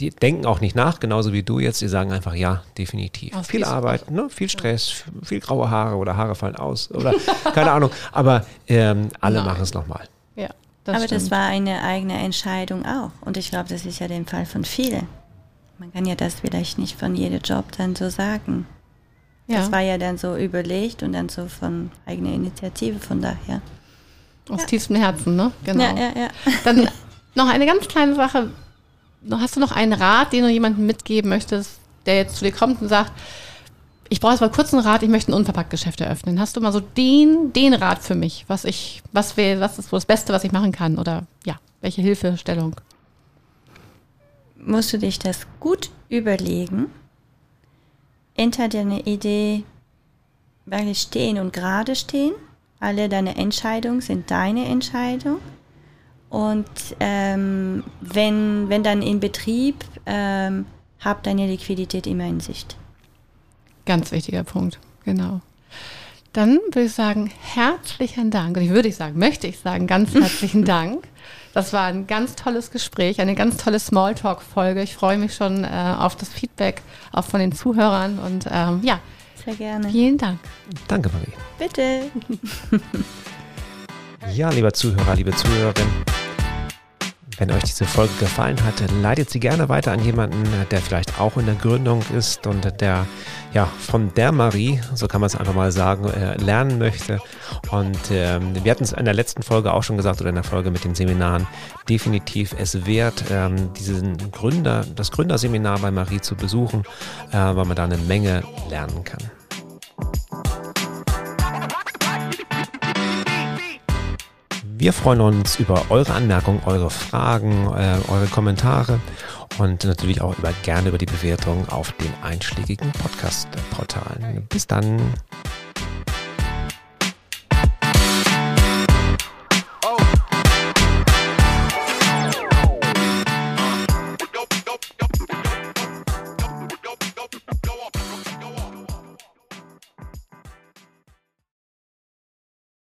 die denken auch nicht nach, genauso wie du jetzt. Die sagen einfach ja, definitiv. Aus viel Arbeit, ne? viel Stress, ja. viel graue Haare oder Haare fallen aus oder keine Ahnung. Aber ähm, alle Nein. machen es nochmal. Ja, das Aber stimmt. das war eine eigene Entscheidung auch. Und ich glaube, das ist ja der Fall von vielen. Man kann ja das vielleicht nicht von jedem Job dann so sagen. Ja. Das war ja dann so überlegt und dann so von eigener Initiative, von daher. Aus ja. tiefstem Herzen, ne? Genau. Ja, ja, ja. <laughs> Dann noch eine ganz kleine Sache. Hast du noch einen Rat, den du jemandem mitgeben möchtest, der jetzt zu dir kommt und sagt, ich brauche jetzt mal kurz einen Rat, ich möchte ein Unverpacktgeschäft eröffnen. Hast du mal so den, den Rat für mich, was ich, was wäre, was ist so das Beste, was ich machen kann? Oder ja, welche Hilfestellung? Musst du dich das gut überlegen, hinter deiner Idee wirklich stehen und gerade stehen. Alle deine Entscheidungen sind deine Entscheidung. Und ähm, wenn, wenn dann in Betrieb, ähm, hab deine Liquidität immer in Sicht. Ganz wichtiger Punkt, genau. Dann würde ich sagen, herzlichen Dank. Und ich würde ich sagen, möchte ich sagen, ganz herzlichen <laughs> Dank das war ein ganz tolles Gespräch, eine ganz tolle Smalltalk-Folge. Ich freue mich schon äh, auf das Feedback auch von den Zuhörern und ähm, ja. Sehr gerne. Vielen Dank. Danke, Marie. Bitte. <laughs> <laughs> ja, lieber Zuhörer, liebe Zuhörerin. Wenn euch diese Folge gefallen hat, leitet sie gerne weiter an jemanden, der vielleicht auch in der Gründung ist und der ja von der Marie, so kann man es einfach mal sagen, äh, lernen möchte. Und ähm, wir hatten es in der letzten Folge auch schon gesagt oder in der Folge mit den Seminaren, definitiv es wert, ähm, diesen Gründer, das Gründerseminar bei Marie zu besuchen, äh, weil man da eine Menge lernen kann. Wir freuen uns über eure Anmerkungen, eure Fragen, äh, eure Kommentare und natürlich auch über, gerne über die Bewertung auf den einschlägigen Podcast-Portalen. Bis dann.